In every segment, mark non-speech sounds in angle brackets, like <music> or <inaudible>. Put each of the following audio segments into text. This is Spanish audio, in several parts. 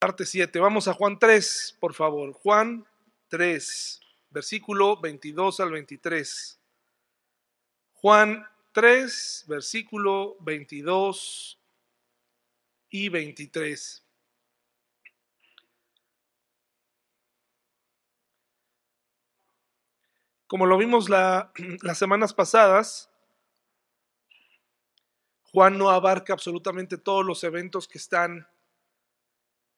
parte 7. Vamos a Juan 3, por favor. Juan 3, versículo 22 al 23. Juan 3, versículo 22 y 23. Como lo vimos <clears throat> las semanas pasadas, Juan no abarca absolutamente todos los eventos que están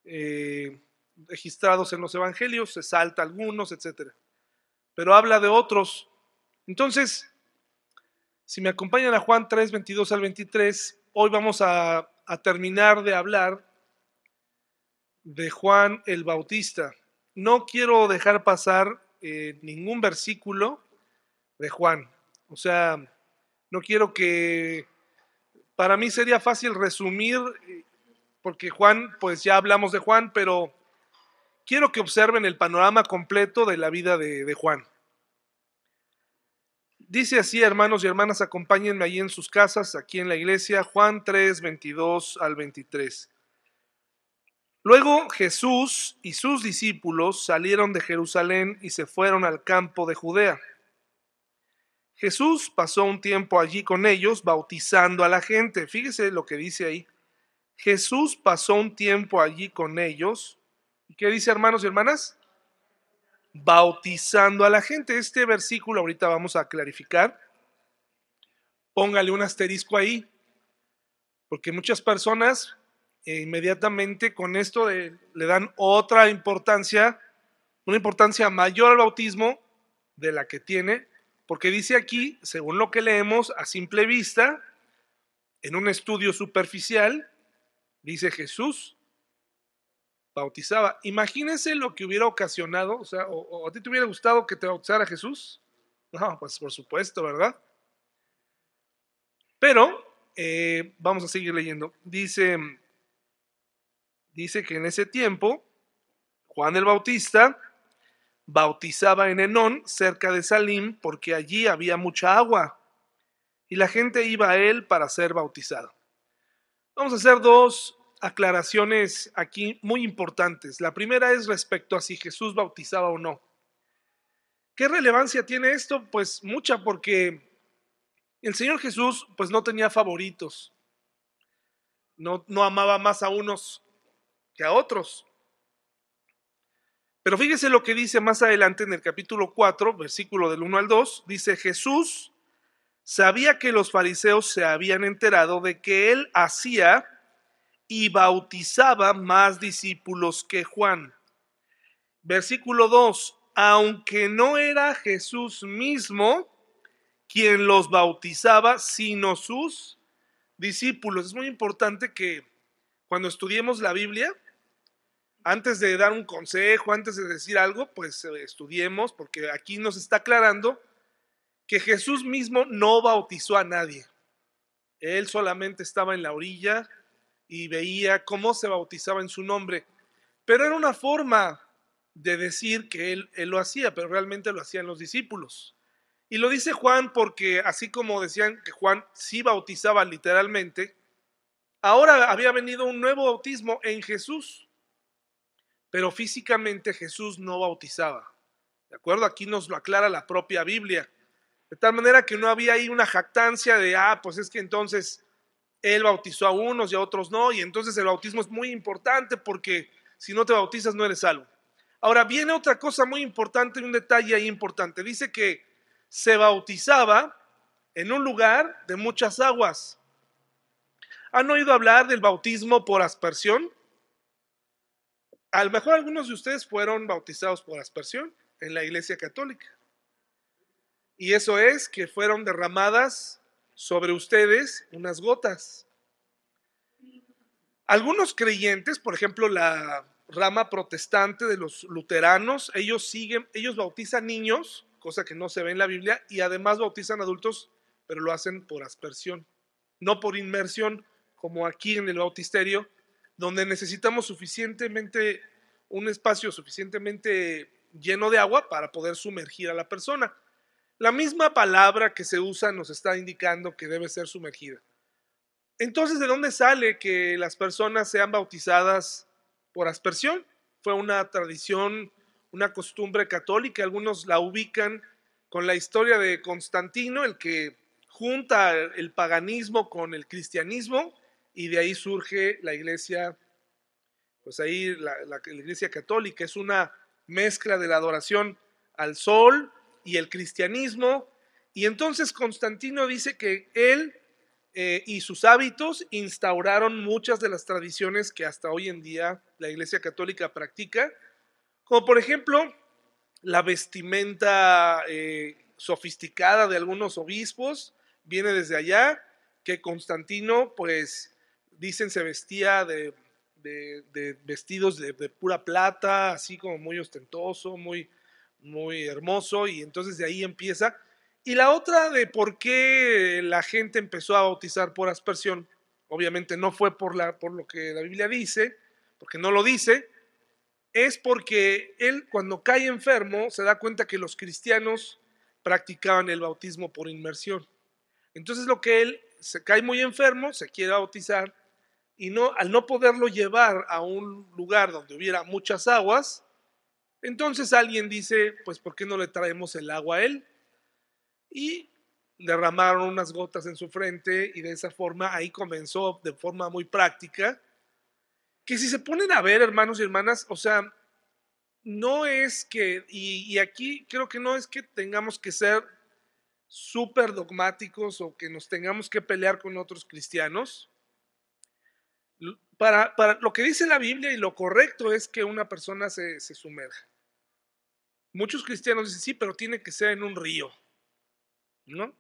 eh, registrados en los evangelios, se salta algunos, etc. Pero habla de otros. Entonces, si me acompañan a Juan 3, 22 al 23, hoy vamos a, a terminar de hablar de Juan el Bautista. No quiero dejar pasar eh, ningún versículo de Juan. O sea, no quiero que... Para mí sería fácil resumir, porque Juan, pues ya hablamos de Juan, pero quiero que observen el panorama completo de la vida de, Juan. Dice así, hermanos y hermanas, acompáñenme ahí en sus casas, aquí en la iglesia, Juan 3, 22 al 23. Luego Jesús y sus discípulos salieron de Jerusalén y se fueron al campo de Judea. Jesús pasó un tiempo allí con ellos, bautizando a la gente. Fíjese lo que dice ahí. Jesús pasó un tiempo allí con ellos. ¿Y qué dice, hermanos y hermanas? Bautizando a la gente. Este versículo ahorita vamos a clarificar. Póngale un asterisco ahí, porque muchas personas e inmediatamente con esto le dan otra importancia, una importancia mayor al bautismo de la que tiene, porque dice aquí, según lo que leemos a simple vista, en un estudio superficial, dice Jesús bautizaba. Imagínense lo que hubiera ocasionado, o sea, a ti te hubiera gustado que te bautizara Jesús. No, pues por supuesto, ¿verdad? Pero eh, vamos a seguir leyendo. Dice dice que en ese tiempo Juan el Bautista bautizaba en Enón, cerca de Salim, porque allí había mucha agua y la gente iba a él para ser bautizado. Vamos a hacer dos aclaraciones aquí muy importantes. La primera es respecto a si Jesús bautizaba o no. ¿Qué relevancia tiene esto? Pues mucha porque el Señor Jesús pues no tenía favoritos. No, no amaba más a unos que a otros. Pero fíjese lo que dice más adelante en el capítulo 4, versículo del 1 al 2, dice Jesús sabía que los fariseos se habían enterado de que él hacía y bautizaba más discípulos que Juan. Versículo 2, aunque no era Jesús mismo quien los bautizaba, sino sus discípulos. Es muy importante que cuando estudiemos la Biblia, antes de dar un consejo, antes de decir algo, pues eh, estudiemos, porque aquí nos está aclarando que Jesús mismo no bautizó a nadie. Él solamente estaba en la orilla y veía cómo se bautizaba en su nombre. Pero era una forma de decir que él, él lo hacía, pero realmente lo hacían los discípulos. Y lo dice Juan porque así como decían que Juan sí bautizaba literalmente, ahora había venido un nuevo bautismo en Jesús pero físicamente Jesús no bautizaba. ¿De acuerdo? Aquí nos lo aclara la propia Biblia. De tal manera que no había ahí una jactancia de, ah, pues es que entonces él bautizó a unos y a otros no, y entonces el bautismo es muy importante porque si no te bautizas no eres salvo. Ahora viene otra cosa muy importante, un detalle ahí importante. Dice que se bautizaba en un lugar de muchas aguas. ¿Han oído hablar del bautismo por aspersión? A lo mejor algunos de ustedes fueron bautizados por aspersión en la iglesia católica. Y eso es que fueron derramadas sobre ustedes unas gotas. Algunos creyentes, por ejemplo, la rama protestante de los luteranos, ellos siguen, ellos bautizan niños, cosa que no se ve en la Biblia, y además bautizan adultos, pero lo hacen por aspersión, no por inmersión, como aquí en el bautisterio, donde necesitamos suficientemente, un espacio suficientemente lleno de agua para poder sumergir a la persona. La misma palabra que se usa nos está indicando que debe ser sumergida. Entonces, ¿de dónde sale que las personas sean bautizadas por aspersión. Fue una tradición, una costumbre católica. Algunos la ubican con la historia de Constantino, el que junta el paganismo con el cristianismo y de ahí surge la iglesia, pues ahí la, iglesia católica es una mezcla de la adoración al sol y el cristianismo. Y entonces Constantino dice que él eh, y sus hábitos instauraron muchas de las tradiciones que hasta hoy en día la Iglesia Católica practica, como por ejemplo la vestimenta eh, sofisticada de algunos obispos, viene desde allá, que Constantino, pues, dicen se vestía de, vestidos de, pura plata, así como muy ostentoso, muy, muy hermoso, y entonces de ahí empieza. Y la otra de por qué la gente empezó a bautizar por aspersión, obviamente no fue por, la, por lo que la Biblia dice, porque no lo dice, es porque él cuando cae enfermo se da cuenta que los cristianos practicaban el bautismo por inmersión. Entonces lo que él se cae muy enfermo, se quiere bautizar y no al no poderlo llevar a un lugar donde hubiera muchas aguas, entonces alguien dice, pues ¿por qué no le traemos el agua a él? Y derramaron unas gotas en su frente y de esa forma ahí comenzó de forma muy práctica que si se ponen a ver, hermanos y hermanas, o sea, no es que, y, aquí creo que no es que tengamos que ser súper dogmáticos o que nos tengamos que pelear con otros cristianos. Para, para, lo que dice la Biblia y lo correcto es que una persona se, se sumerja. Muchos cristianos dicen, sí, pero tiene que ser en un río, ¿no?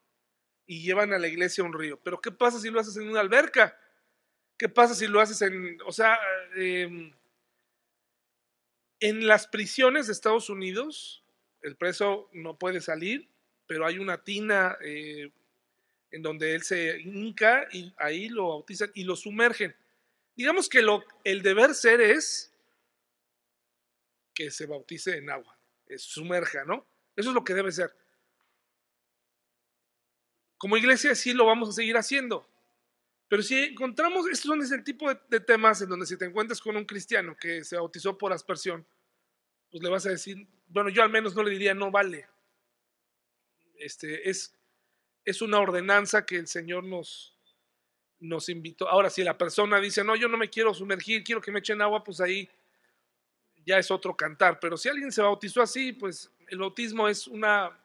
Y llevan a la iglesia a un río. Pero ¿qué pasa si lo haces en una alberca? ¿Qué pasa si lo haces en, o sea, em, en las prisiones de Estados Unidos, el preso no puede salir, pero hay una tina eh, en donde él se hinca y ahí lo bautizan y lo sumergen. Digamos que lo, el deber ser es que se bautice en agua, sumerja, ¿no? Eso es lo que debe ser. Como iglesia sí lo vamos a seguir haciendo. Pero si encontramos, estos son ese tipo de, temas en donde si te encuentras con un cristiano que se bautizó por aspersión, pues le vas a decir, bueno, yo al menos no le diría no vale. Este, es, es una ordenanza que el Señor nos, nos invitó. Ahora, si la persona dice, no, yo no me quiero sumergir, quiero que me echen agua, pues ahí ya es otro cantar. Pero si alguien se bautizó así, pues el bautismo es una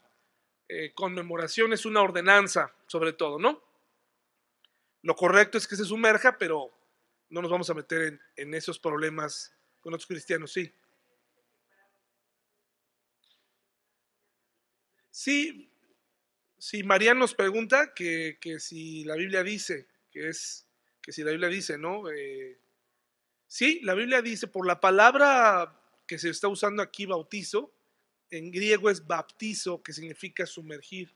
eh, conmemoración, es una ordenanza, sobre todo, ¿no? Lo correcto es que se sumerja, pero no nos vamos a meter en, esos problemas con otros cristianos, sí. Sí, si María nos pregunta que, si la Biblia dice, que es, que si la Biblia dice, ¿no? Eh, sí, la Biblia dice, por la palabra que se está usando aquí, bautizo, en griego es baptizo, que significa sumergir.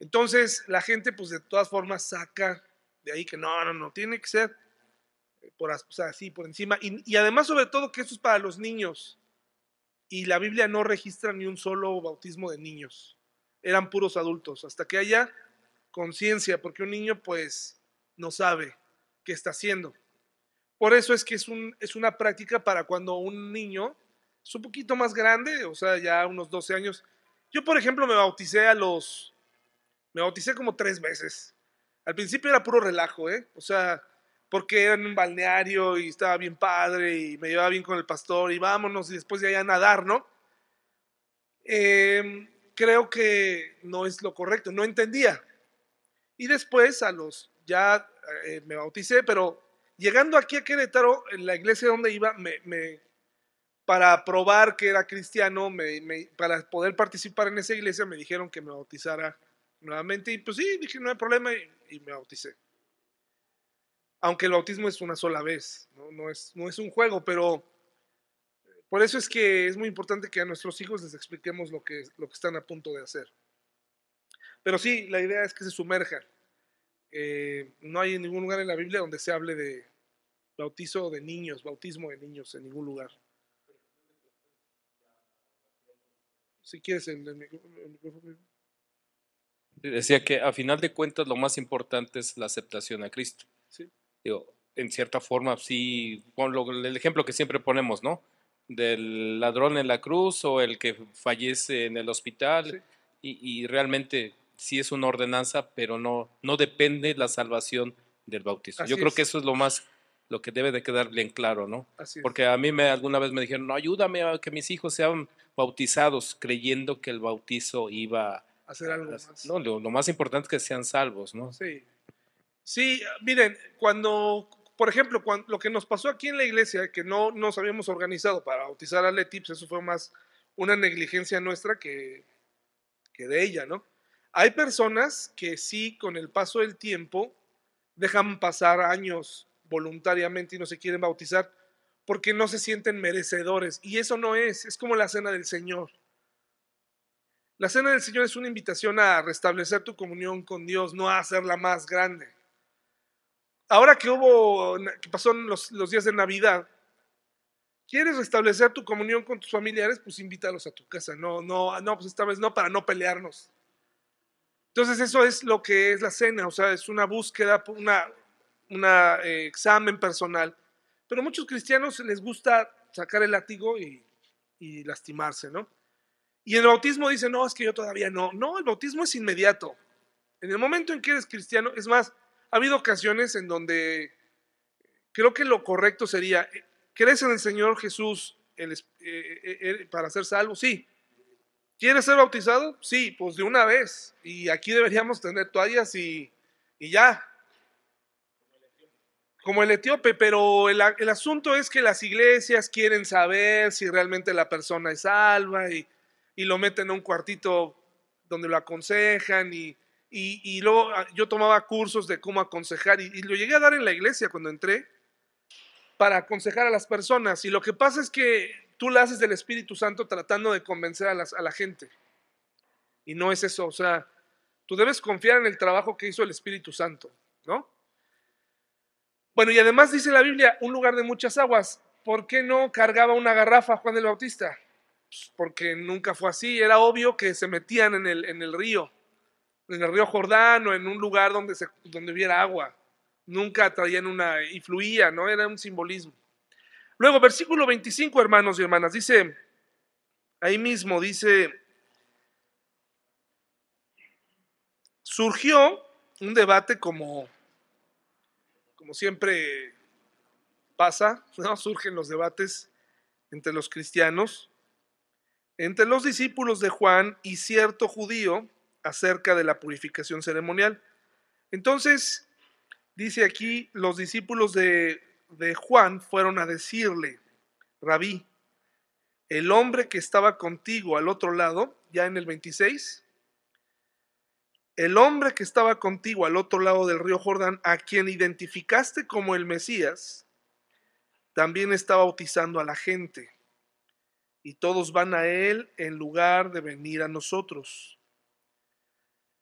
Entonces, la gente, pues de todas formas, saca de ahí que no, no, no, tiene que ser por, así, por encima. Y, además, sobre todo, que esto es para los niños. Y la Biblia no registra ni un solo bautismo de niños. Eran puros adultos. Hasta que haya conciencia, porque un niño, pues, no sabe qué está haciendo. Por eso es que es, un, es una práctica para cuando un niño es un poquito más grande, o sea, ya unos 12 años. Yo, por ejemplo, me bauticé a los. Me bauticé como tres veces. Al principio era puro relajo, ¿eh? O sea, porque era en un balneario y estaba bien padre y me llevaba bien con el pastor y vámonos y después de allá a nadar, ¿no? Em, creo que no es lo correcto, no entendía. Y después a los, ya eh, me bauticé, pero llegando aquí a Querétaro, en la iglesia donde iba, me, para probar que era cristiano, para poder participar en esa iglesia, me dijeron que me bautizara nuevamente. Y pues sí, dije, no hay problema y, me bauticé. Aunque el bautismo es una sola vez, ¿no? es, un juego, pero por eso es que es muy importante que a nuestros hijos les expliquemos lo que, lo que están a punto de hacer. Pero sí, la idea es que se sumerjan. Eh, no hay ningún lugar en la Biblia donde se hable de bautizo de niños, bautismo de niños, en ningún lugar. Si quieres el, micrófono. Decía que a final de cuentas lo más importante es la aceptación a Cristo. Digo, en cierta forma, sí, con lo- el ejemplo que siempre ponemos, ¿no? Del ladrón en la cruz o el que fallece en el hospital. Sí. Y, y realmente sí es una ordenanza, pero no, no depende la salvación del bautizo. Así Yo creo es. que eso es lo más, lo que debe de quedar bien claro, ¿no? Así es. Porque a mí me, alguna vez me dijeron, no, ayúdame a que mis hijos sean bautizados, creyendo que el bautizo iba hacer algo a- más. No, lo, lo más importante es que sean salvos, ¿no? Sí. Sí, miren, cuando, por ejemplo, cuando, lo que nos pasó aquí en la iglesia, que no nos habíamos organizado para bautizar a Leti, pues eso fue más una negligencia nuestra que, que de ella, ¿no? Hay personas que sí, con el paso del tiempo, dejan pasar años voluntariamente y no se quieren bautizar porque no se sienten merecedores. Y eso no es, es como la cena del Señor. La cena del Señor es una invitación a restablecer tu comunión con Dios, no a hacerla más grande. Ahora que hubo, que pasó los, los días de Navidad, ¿quieres restablecer tu comunión con tus familiares? Pues invítalos a tu casa. No, no, no, pues esta vez no, para no pelearnos. Entonces eso es lo que es la cena, o sea, es una búsqueda, una, una eh, examen personal. Pero a muchos cristianos les gusta sacar el látigo y, y lastimarse, ¿no? Y el bautismo dicen, no, es que yo todavía no. No, el bautismo es inmediato. En el momento en que eres cristiano, es más, ha habido ocasiones en donde creo que lo correcto sería, ¿crees en el Señor Jesús eh, eh, eh, para ser salvo? Sí. ¿Quieres ser bautizado? Sí, pues de una vez. Y aquí deberíamos tener toallas y, y ya. Como el etíope, pero el, el asunto es que las iglesias quieren saber si realmente la persona es salva y, y lo meten en un cuartito donde lo aconsejan y, y, y luego ah, yo tomaba cursos de cómo aconsejar y, y lo llegué a dar en la iglesia cuando entré para aconsejar a las personas. Y lo que pasa es que tú la haces del Espíritu Santo tratando de convencer a, la gente. Y no es eso, o sea, tú debes confiar en el trabajo que hizo el Espíritu Santo, ¿no? Bueno, y además dice la Biblia, un lugar de muchas aguas. ¿Por qué no cargaba una garrafa Juan el Bautista? Pues porque nunca fue así. Era obvio que se metían en el, río, en el río Jordán o en un lugar donde, donde hubiera agua. Nunca traían una, y fluía, ¿no? Era un simbolismo. Luego, versículo 25, hermanos y hermanas, dice, ahí mismo dice, surgió un debate como, como siempre pasa, ¿no? Surgen los debates entre los cristianos, entre los discípulos de Juan y cierto judío acerca de la purificación ceremonial. Entonces, dice aquí, los discípulos de, de Juan fueron a decirle, Rabí, el hombre que estaba contigo al otro lado, ya en el 26, el hombre que estaba contigo al otro lado del río Jordán, a quien identificaste como el Mesías, también está bautizando a la gente. Y todos van a él en lugar de venir a nosotros.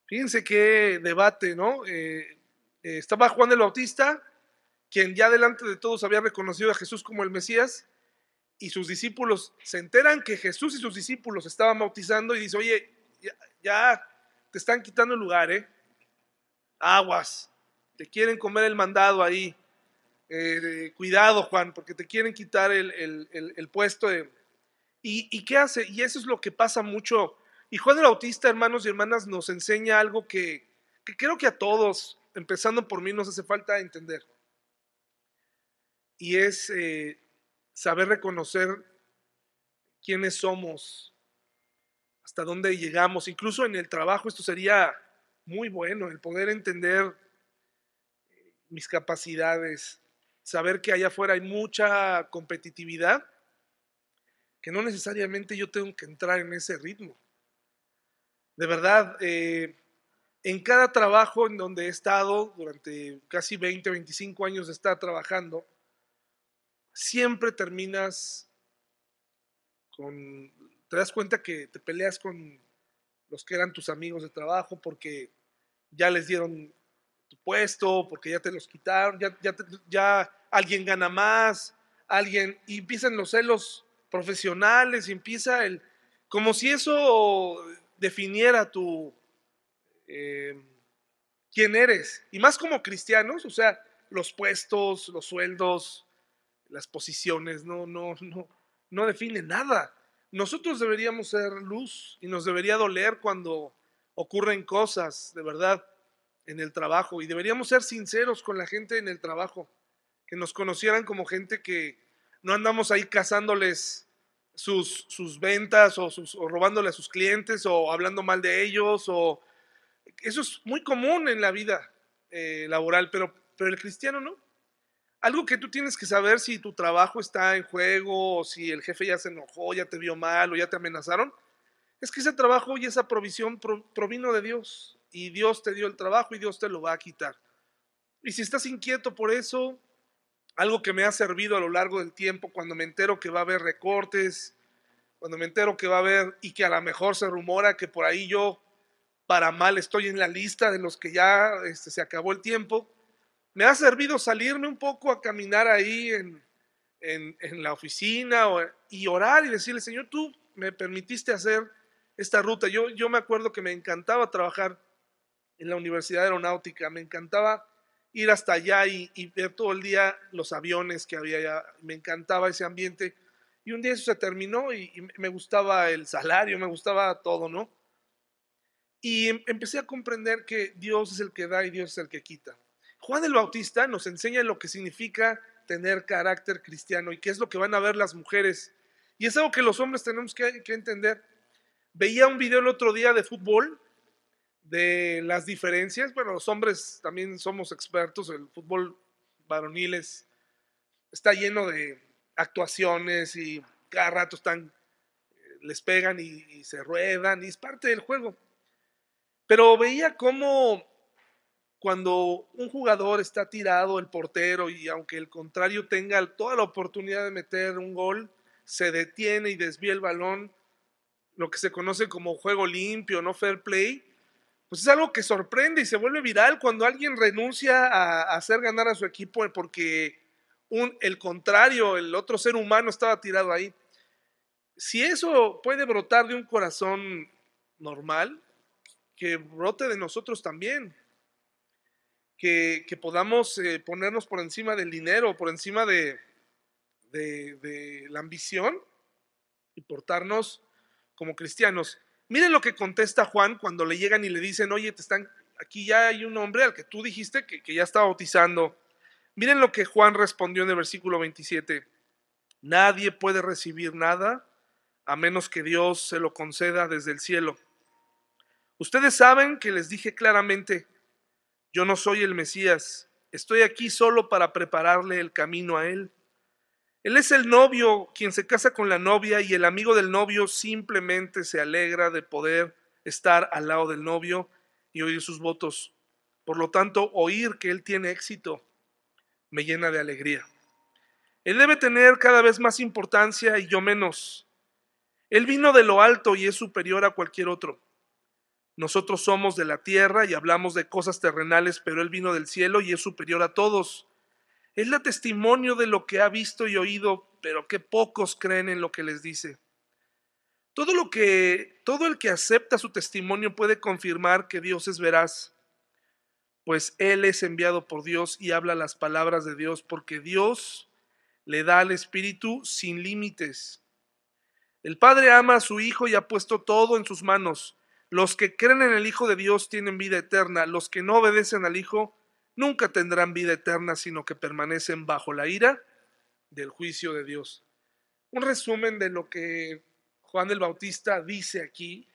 Fíjense qué debate, ¿no? Eh, eh, estaba Juan el Bautista, quien ya delante de todos había reconocido a Jesús como el Mesías, y sus discípulos se enteran que Jesús y sus discípulos estaban bautizando y dice, oye, ya, te están quitando el lugar, ¿eh? Aguas, te quieren comer el mandado ahí. Eh, cuidado, Juan, porque te quieren quitar el, el, el, el puesto de... ¿Y, ¿Y qué hace? Y eso es lo que pasa mucho. Y Juan el Bautista, hermanos y hermanas, nos enseña algo que, que creo que a todos, empezando por mí, nos hace falta entender. Y es eh, saber reconocer quiénes somos, hasta dónde llegamos. Incluso en el trabajo esto sería muy bueno, el poder entender mis capacidades, saber que allá afuera hay mucha competitividad, que no necesariamente yo tengo que entrar en ese ritmo. De verdad, eh, en cada trabajo en donde he estado durante casi 20, 25 años de estar trabajando, siempre terminas con, te das cuenta que te peleas con los que eran tus amigos de trabajo porque ya les dieron tu puesto, porque ya te los quitaron, ya, ya, alguien gana más, alguien, y empiezan los celos profesionales, y empieza el, como si eso definiera tu, eh, quién eres, y más como cristianos, o sea, los puestos, los sueldos, las posiciones, no, no, no, no define nada. Nosotros deberíamos ser luz y nos debería doler cuando ocurren cosas, de verdad, en el trabajo. Y deberíamos ser sinceros con la gente en el trabajo, que nos conocieran como gente que no andamos ahí cazándoles sus, sus ventas o, robándole a sus clientes o hablando mal de ellos. o Eso es muy común en la vida eh, laboral, pero, pero el cristiano no. Algo que tú tienes que saber si tu trabajo está en juego, o si el jefe ya se enojó, ya te vio mal o ya te amenazaron, es que ese trabajo y esa provisión provino de Dios. Y Dios te dio el trabajo y Dios te lo va a quitar. Y si estás inquieto por eso, algo que me ha servido a lo largo del tiempo, cuando me entero que va a haber recortes, cuando me entero que va a haber y que a lo mejor se rumora que por ahí yo, para mal, estoy en la lista de los que ya este, se acabó el tiempo, me ha servido salirme un poco a caminar ahí en, la oficina y orar y decirle, Señor, tú me permitiste hacer esta ruta. Yo, yo me acuerdo que me encantaba trabajar en la Universidad Aeronáutica, me encantaba ir hasta allá y, ver todo el día los aviones que había allá, me encantaba ese ambiente. Y un día eso se terminó y, y me gustaba el salario, me gustaba todo, ¿no? Y em, empecé a comprender que Dios es el que da y Dios es el que quita. Juan el Bautista nos enseña lo que significa tener carácter cristiano y qué es lo que van a ver las mujeres. Y es algo que los hombres tenemos que, entender. Veía un video el otro día de fútbol, de las diferencias. Bueno, los hombres también somos expertos, el fútbol varonil está lleno de actuaciones y cada rato están, les pegan y, y se ruedan y es parte del juego. Pero veía cómo cuando un jugador está tirado, el portero, y aunque el contrario tenga toda la oportunidad de meter un gol, se detiene y desvía el balón, lo que se conoce como juego limpio, no fair play, pues es algo que sorprende y se vuelve viral cuando alguien renuncia a, hacer ganar a su equipo porque un, el contrario, el otro ser humano estaba tirado ahí. Si eso puede brotar de un corazón normal, que brote de nosotros también que, podamos eh, ponernos por encima del dinero, por encima de, la ambición y portarnos como cristianos. Miren lo que contesta Juan cuando le llegan y le dicen, oye, te están, aquí ya hay un hombre al que tú dijiste que, que ya está bautizando. Miren lo que Juan respondió en el versículo 27. Nadie puede recibir nada a menos que Dios se lo conceda desde el cielo. Ustedes saben que les dije claramente, yo no soy el Mesías, estoy aquí solo para prepararle el camino a él. Él es el novio quien se casa con la novia y el amigo del novio simplemente se alegra de poder estar al lado del novio y oír sus votos. Por lo tanto, oír que él tiene éxito me llena de alegría. Él debe tener cada vez más importancia y yo menos. Él vino de lo alto y es superior a cualquier otro. Nosotros somos de la tierra y hablamos de cosas terrenales, pero Él vino del cielo y es superior a todos. Él da testimonio de lo que ha visto y oído, pero que pocos creen en lo que les dice. Todo lo que todo el que acepta su testimonio puede confirmar que Dios es veraz, pues él es enviado por Dios y habla las palabras de Dios, porque Dios le da al espíritu sin límites. El Padre ama a su Hijo y ha puesto todo en sus manos. Los que creen en el Hijo de Dios tienen vida eterna, los que no obedecen al Hijo nunca tendrán vida eterna, sino que permanecen bajo la ira del juicio de Dios. Un resumen de lo que Juan el Bautista dice aquí.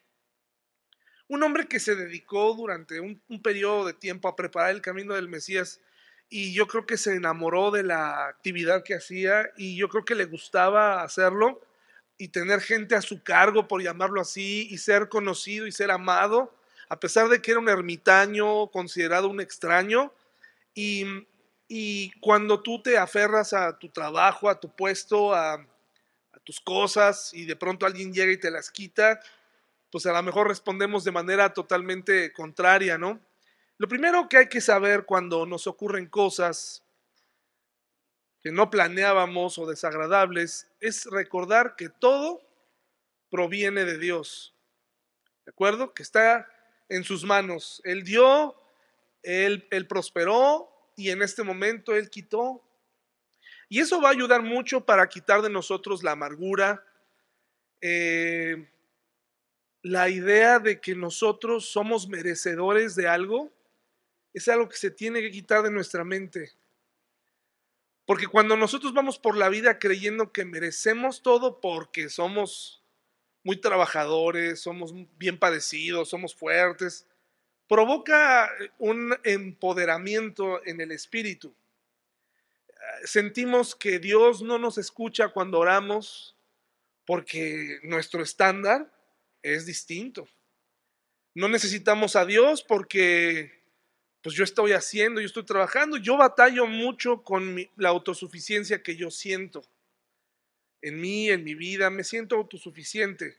Un hombre que se dedicó durante un, periodo de tiempo a preparar el camino del Mesías y yo creo que se enamoró de la actividad que hacía y yo creo que le gustaba hacerlo y tener gente a su cargo, por llamarlo así, y ser conocido y ser amado, a pesar de que era un ermitaño, considerado un extraño. Y, cuando tú te aferras a tu trabajo, a tu puesto, a, a tus cosas, y de pronto alguien llega y te las quita, pues a lo mejor respondemos de manera totalmente contraria, ¿no? Lo primero que hay que saber cuando nos ocurren cosas que no planeábamos o desagradables, es recordar que todo proviene de Dios. ¿De acuerdo? Que está en sus manos. Él dio, él, prosperó, y en este momento Él quitó. Y eso va a ayudar mucho para quitar de nosotros la amargura, eh, la idea de que nosotros somos merecedores de algo, es algo que se tiene que quitar de nuestra mente. Porque cuando nosotros vamos por la vida creyendo que merecemos todo porque somos muy trabajadores, somos bien padecidos, somos fuertes, provoca un empoderamiento en el espíritu. Sentimos que Dios no nos escucha cuando oramos porque nuestro estándar es distinto. No necesitamos a Dios porque pues yo estoy haciendo, yo estoy trabajando, yo batallo mucho con la autosuficiencia que yo siento. En mí, en mi vida, me siento autosuficiente.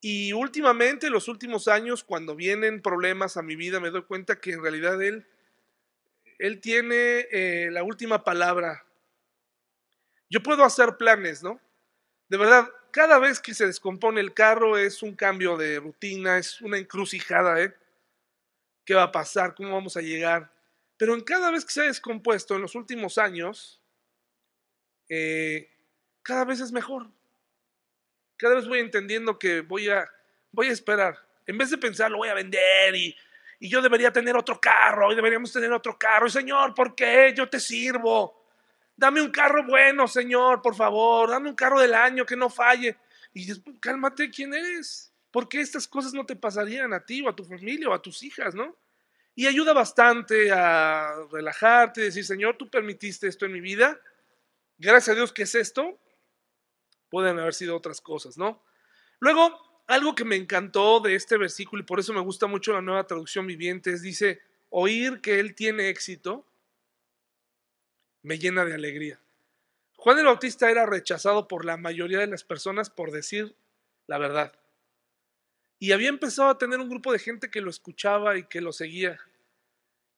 Y últimamente, los últimos años, cuando vienen problemas a mi vida, me doy cuenta que en realidad Él, él tiene eh, la última palabra. Yo puedo hacer planes, ¿no? De verdad, cada vez que se descompone el carro es un cambio de rutina, es una encrucijada, ¿eh? Qué va a pasar, cómo vamos a llegar. Pero en cada vez que se ha descompuesto en los últimos años, eh, cada vez es mejor. Cada vez voy entendiendo que voy a, voy a esperar. En vez de pensar, lo voy a vender y, y yo debería tener otro carro y deberíamos tener otro carro. Y Señor, ¿por qué? Yo te sirvo. Dame un carro bueno, Señor, por favor. Dame un carro del año que no falle. Y cálmate, ¿quién eres? Porque estas cosas no te pasarían a ti o a tu familia o a tus hijas, ¿no? Y ayuda bastante a relajarte, decir, Señor, tú permitiste esto en mi vida, gracias a Dios que es esto, pueden haber sido otras cosas, ¿no? Luego, algo que me encantó de este versículo y por eso me gusta mucho la nueva traducción viviente es, dice, oír que Él tiene éxito me llena de alegría. Juan el Bautista era rechazado por la mayoría de las personas por decir la verdad. Y había empezado a tener un grupo de gente que lo escuchaba y que lo seguía.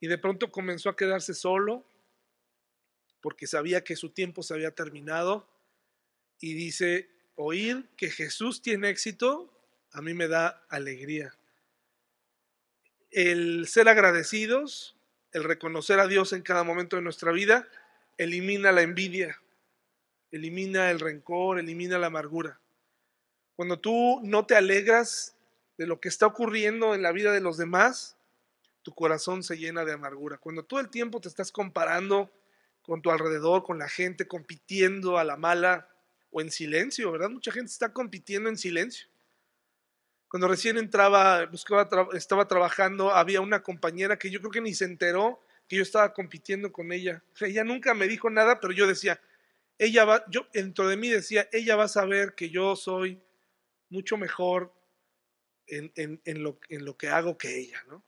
Y de pronto comenzó a quedarse solo porque sabía que su tiempo se había terminado. Y dice, oír que Jesús tiene éxito, a mí me da alegría. El ser agradecidos, el reconocer a Dios en cada momento de nuestra vida, elimina la envidia, elimina el rencor, elimina la amargura. Cuando tú no te alegras de lo que está ocurriendo en la vida de los demás, tu corazón se llena de amargura. Cuando todo el tiempo te estás comparando con tu alrededor, con la gente, compitiendo a la mala o en silencio, ¿verdad? Mucha gente está compitiendo en silencio. Cuando recién entraba, buscaba, estaba trabajando, había una compañera que yo creo que ni se enteró que yo estaba compitiendo con ella. ella nunca me dijo nada, pero yo decía, ella va, yo dentro de mí decía, ella va a saber que yo soy mucho mejor en, lo, que hago que ella, ¿no?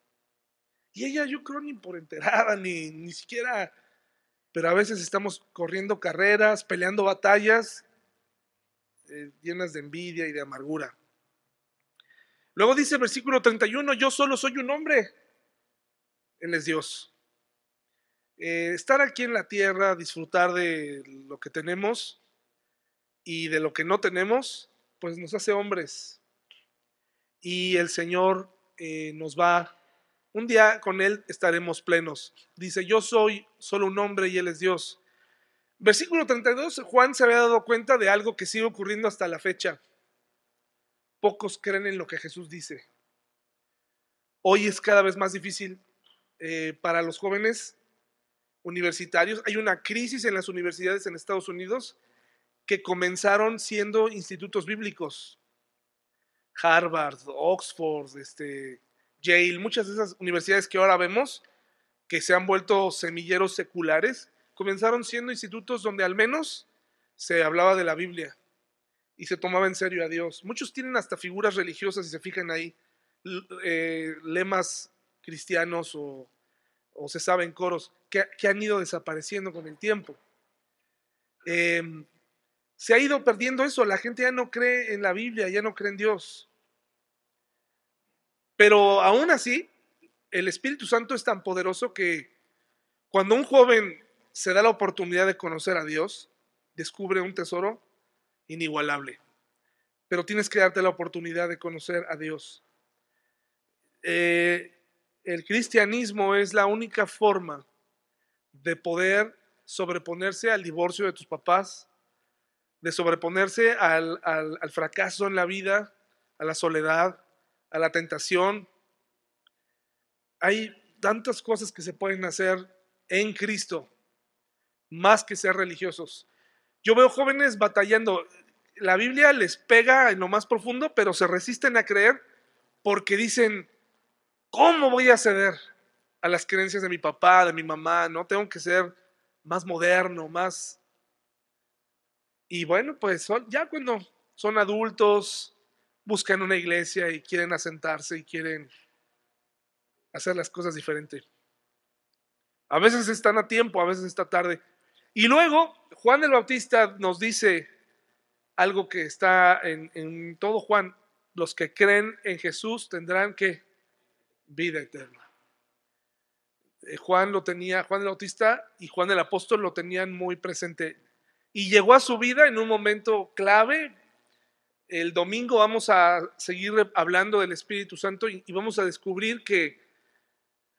Y ella yo creo ni por enterada, ni, ni siquiera, pero a veces estamos corriendo carreras, peleando batallas eh, llenas de envidia y de amargura. Luego dice el versículo 31, yo solo soy un hombre. Él es Dios. Eh, estar aquí en la tierra, disfrutar de lo que tenemos y de lo que no tenemos, pues nos hace hombres y el Señor eh, nos va, un día con Él estaremos plenos. Dice, yo soy solo un hombre y Él es Dios. Versículo 32, Juan se había dado cuenta de algo que sigue ocurriendo hasta la fecha. Pocos creen en lo que Jesús dice. Hoy es cada vez más difícil eh, para los jóvenes universitarios. Hay una crisis en las universidades en Estados Unidos que comenzaron siendo institutos bíblicos. Harvard, Oxford, este, Yale, muchas de esas universidades que ahora vemos que se han vuelto semilleros seculares, comenzaron siendo institutos donde al menos se hablaba de la Biblia y se tomaba en serio a Dios. Muchos tienen hasta figuras religiosas, si se fijan ahí, eh, lemas cristianos o, se saben coros que, han ido desapareciendo con el tiempo. Em, se ha ido perdiendo eso, la gente ya no cree en la Biblia, ya no cree en Dios. Pero aún así, el Espíritu Santo es tan poderoso que cuando un joven se da la oportunidad de conocer a Dios, descubre un tesoro inigualable. Pero tienes que darte la oportunidad de conocer a Dios. Eh, el cristianismo es la única forma de poder sobreponerse al divorcio de tus papás, de sobreponerse al, al fracaso en la vida, a la soledad, a la tentación. Hay tantas cosas que se pueden hacer en Cristo, más que ser religiosos. Yo veo jóvenes batallando. La Biblia les pega en lo más profundo, pero se resisten a creer porque dicen, ¿cómo voy a ceder a las creencias de mi papá, de mi mamá? No tengo que ser más moderno, más... Y bueno, pues ya cuando son adultos, buscan una iglesia y quieren asentarse y quieren hacer las cosas diferente. A veces están a tiempo, a veces está tarde. Y luego Juan el Bautista nos dice algo que está en, en todo Juan. Los que creen en Jesús tendrán que vida eterna. Eh, Juan lo tenía, Juan el Bautista y Juan el Apóstol lo tenían muy presente. Y llegó a su vida en un momento clave. El domingo vamos a seguir hablando del Espíritu Santo y, vamos a descubrir que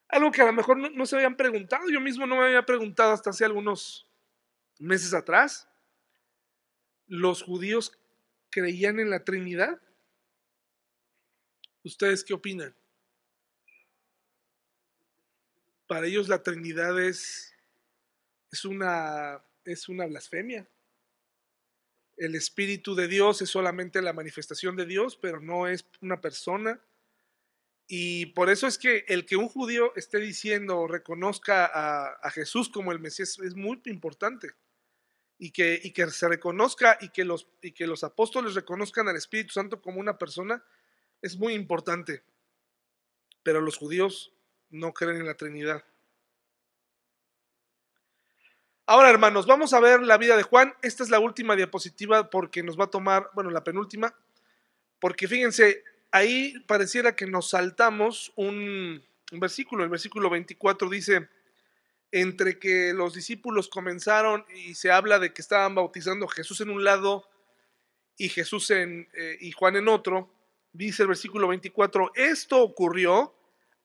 algo que a lo mejor no, se habían preguntado, yo mismo no me había preguntado hasta hace algunos meses atrás, los judíos creían en la Trinidad. ¿Ustedes qué opinan? Para ellos la Trinidad es, es, una, es una blasfemia. El Espíritu de Dios es solamente la manifestación de Dios, pero no es una persona. Y por eso es que el que un judío esté diciendo, reconozca a, Jesús como el Mesías, es muy importante. Y que, y que se reconozca y que, los, y que los apóstoles reconozcan al Espíritu Santo como una persona, es muy importante. Pero los judíos no creen en la Trinidad. Ahora, hermanos, vamos a ver la vida de Juan. Esta es la última diapositiva porque nos va a tomar, bueno, la penúltima, porque fíjense, ahí pareciera que nos saltamos un, versículo. El versículo 24 dice, entre que los discípulos comenzaron y se habla de que estaban bautizando Jesús en un lado y Jesús en, eh, y Juan en otro, dice el versículo 24, esto ocurrió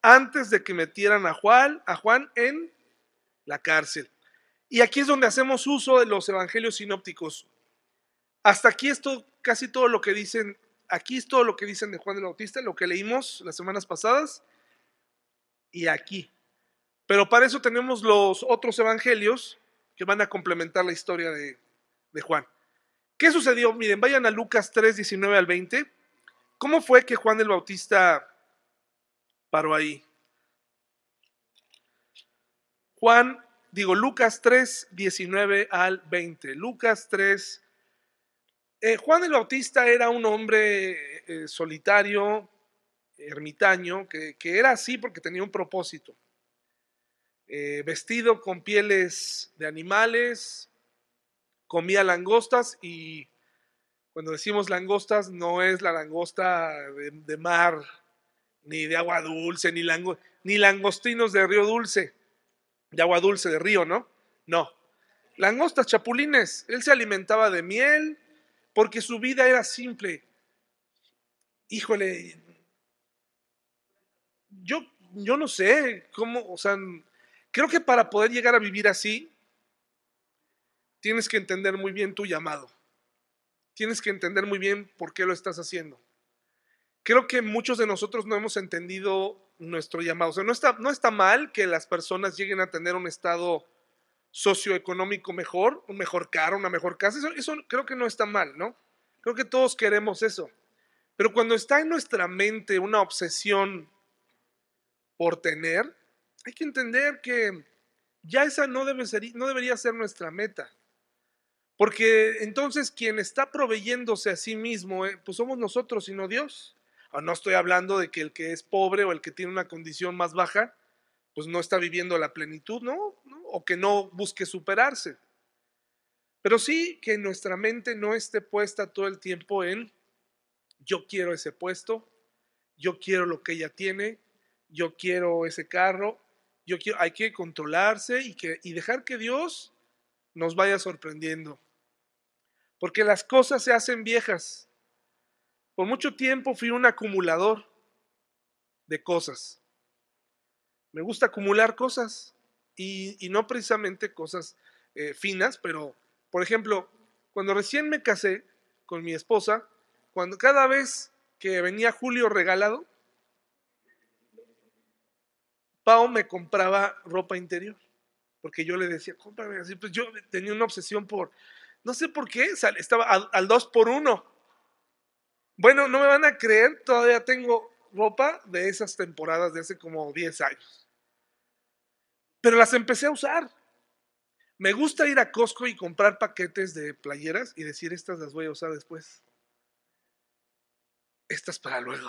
antes de que metieran a Juan, a Juan en la cárcel. Y aquí es donde hacemos uso de los evangelios sinópticos. Hasta aquí es casi todo lo que dicen Aquí es todo lo que dicen de Juan el Bautista, lo que leímos las semanas pasadas y aquí. Pero para eso tenemos los otros evangelios que van a complementar la historia de, Juan. ¿Qué sucedió? Miren, vayan a Lucas 3, 19 al 20. ¿Cómo fue que Juan el Bautista paró ahí? Juan, digo, Lucas 3, 19 al 20. Lucas 3, eh, Juan el Bautista era un hombre eh, solitario, ermitaño, que, era así porque tenía un propósito. Eh, vestido con pieles de animales, comía langostas y cuando decimos langostas no es la langosta de, mar, ni de agua dulce, ni, ni langostinos de río dulce, de agua dulce de río, ¿no? No. Langostas, chapulines. Él se alimentaba de miel, porque su vida era simple. Híjole, yo, yo no sé cómo, o sea, creo que para poder llegar a vivir así, tienes que entender muy bien tu llamado. Tienes que entender muy bien por qué lo estás haciendo. Creo que muchos de nosotros no hemos entendido nuestro llamado. O sea, no está, no está mal que las personas lleguen a tener un estado socioeconómico mejor, un mejor carro, una mejor casa, eso, creo que no está mal, ¿no? Creo que todos queremos eso. Pero cuando está en nuestra mente una obsesión por tener, hay que entender que ya esa no, debe ser, no debería ser nuestra meta. Porque entonces quien está proveyéndose a sí mismo, eh, pues somos nosotros y no Dios. No estoy hablando de que el que es pobre o el que tiene una condición más baja, pues no está viviendo la plenitud, ¿no? O que no busque superarse. Pero sí que nuestra mente no esté puesta todo el tiempo en yo quiero ese puesto, yo quiero lo que ella tiene, yo quiero ese carro, yo quiero, hay que controlarse y, que, y dejar que Dios nos vaya sorprendiendo. Porque las cosas se hacen viejas. Por mucho tiempo fui un acumulador de cosas. Me gusta acumular cosas y, no precisamente cosas eh, finas, pero, por ejemplo, cuando recién me casé con mi esposa, cuando cada vez que venía Julio regalado, Pau me compraba ropa interior, porque yo le decía, cómprame así, pues yo tenía una obsesión por, no sé por qué, estaba al dos por uno. Bueno, no me van a creer, todavía tengo ropa de esas temporadas de hace como 10 años. Pero las empecé a usar. Me gusta ir a Costco y comprar paquetes de playeras y decir, estas las voy a usar después. Estas para luego.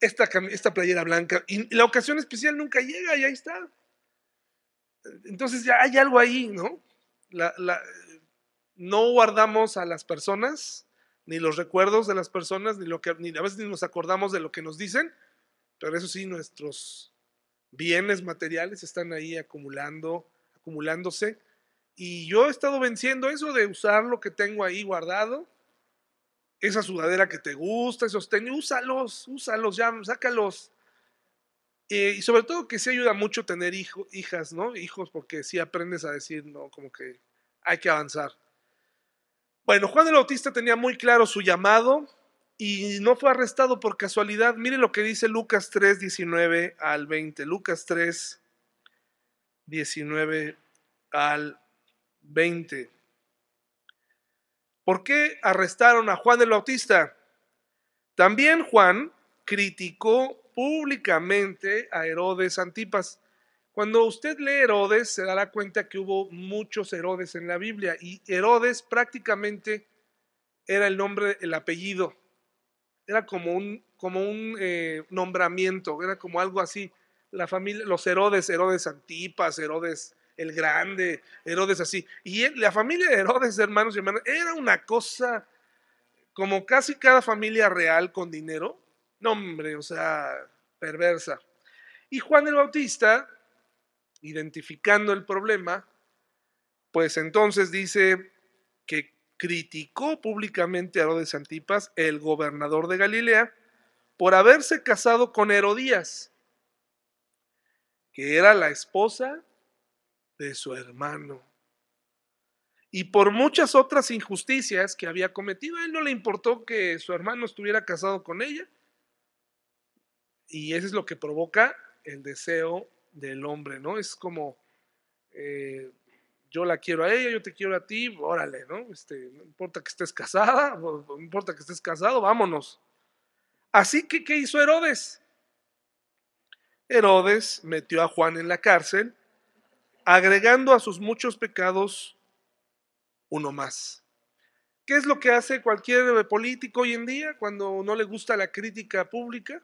esta, esta playera blanca. Y la ocasión especial nunca llega y ahí está. Entonces ya hay algo ahí, ¿no? no guardamos a las personas, ni los recuerdos de las personas, ni lo que, ni a veces ni nos acordamos de lo que nos dicen, pero eso sí, nuestros bienes materiales están ahí acumulando, acumulándose. Y yo he estado venciendo eso de usar lo que tengo ahí guardado. Esa sudadera que te gusta, esos tenis, úsalos, úsalos ya, sácalos. Eh, y sobre todo que sí ayuda mucho tener hijo, hijas, ¿no? Hijos, porque sí aprendes a decir, no, como que hay que avanzar. Bueno, Juan el Bautista tenía muy claro su llamado, y no fue arrestado por casualidad. Mire lo que dice Lucas 3, 19 al 20. Lucas 3, 19 al 20. ¿Por qué arrestaron a Juan el Bautista? También Juan criticó públicamente a Herodes Antipas. Cuando usted lee Herodes, se dará cuenta que hubo muchos Herodes en la Biblia y Herodes prácticamente era el nombre, el apellido era como un, como un eh, nombramiento, era como algo así. La familia, los Herodes, Herodes Antipas, Herodes el Grande, Herodes así. Y la familia de Herodes, hermanos y hermanas, era una cosa como casi cada familia real con dinero. No, hombre, o sea, perversa. Y Juan el Bautista, identificando el problema, pues entonces dice que criticó públicamente a Herodes Antipas, el gobernador de Galilea, por haberse casado con Herodías, que era la esposa de su hermano. Y por muchas otras injusticias que había cometido, a él no le importó que su hermano estuviera casado con ella. Y eso es lo que provoca el deseo del hombre, ¿no? Es como eh, yo la quiero a ella, yo te quiero a ti, órale, ¿no? Este, no importa que estés casada, no importa que estés casado, vámonos. Así que, ¿qué hizo Herodes? Herodes metió a Juan en la cárcel, agregando a sus muchos pecados uno más. ¿Qué es lo que hace cualquier político hoy en día cuando no le gusta la crítica pública?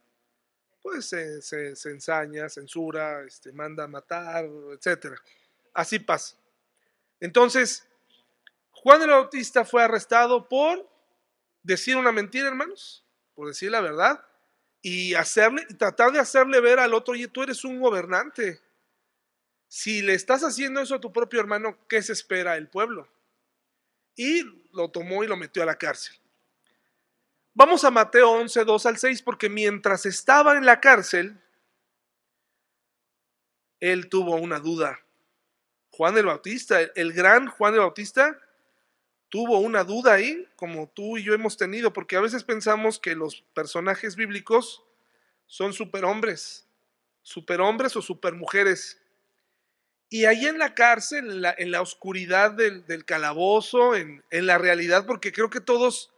Pues se, ensaña, censura, este, manda a matar, etc. Así pasa. Entonces, Juan el Bautista fue arrestado por decir una mentira, hermanos, por decir la verdad, y hacerle, tratar de hacerle ver al otro, oye, tú eres un gobernante. Si le estás haciendo eso a tu propio hermano, ¿qué se espera el pueblo? Y lo tomó y lo metió a la cárcel. Vamos a Mateo 11, 2 al 6, porque mientras estaba en la cárcel, él tuvo una duda. Juan el Bautista, el gran Juan el Bautista, tuvo una duda ahí, como tú y yo hemos tenido, porque a veces pensamos que los personajes bíblicos son superhombres, superhombres o supermujeres. Y ahí en la cárcel, en la, oscuridad del, calabozo, en, en la realidad, porque creo que todos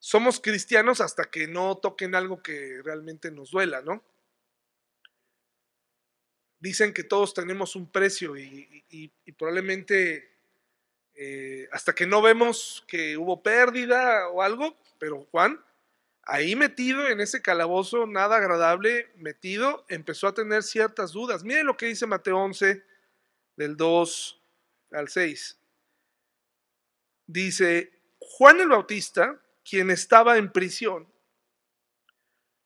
somos cristianos hasta que no toquen algo que realmente nos duela, ¿no? dicen que todos tenemos un precio y, probablemente eh, hasta que no vemos que hubo pérdida o algo, pero Juan, ahí metido en ese calabozo, nada agradable, metido, empezó a tener ciertas dudas. Miren lo que dice Mateo 11, del 2 al 6. Dice, Juan el Bautista, quien estaba en prisión,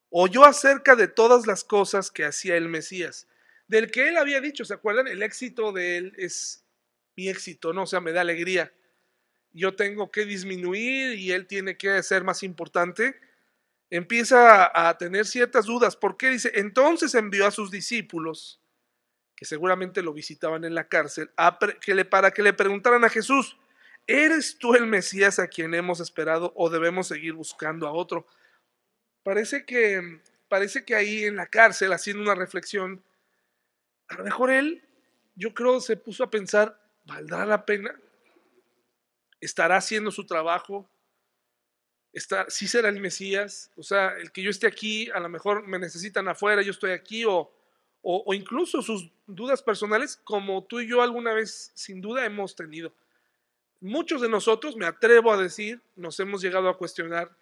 oyó acerca de todas las cosas que hacía el Mesías del que él había dicho, ¿se acuerdan? El éxito de él es mi éxito, ¿no? O sea, me da alegría. Yo tengo que disminuir y él tiene que ser más importante. Empieza a tener ciertas dudas. ¿Por qué? Dice, entonces envió a sus discípulos que seguramente lo visitaban en la cárcel, para que le preguntaran a Jesús, ¿eres tú el Mesías a quien hemos esperado o debemos seguir buscando a otro? Parece que, parece que ahí en la cárcel, haciendo una reflexión, a lo mejor él, yo creo, se puso a pensar, ¿valdrá la pena? ¿Estará haciendo su trabajo? ¿Está, ¿Sí será el Mesías? O sea, el que yo esté aquí, a lo mejor me necesitan afuera, yo estoy aquí, o, o, incluso sus dudas personales, como tú y yo alguna vez sin duda hemos tenido. Muchos de nosotros, me atrevo a decir, nos hemos llegado a cuestionar,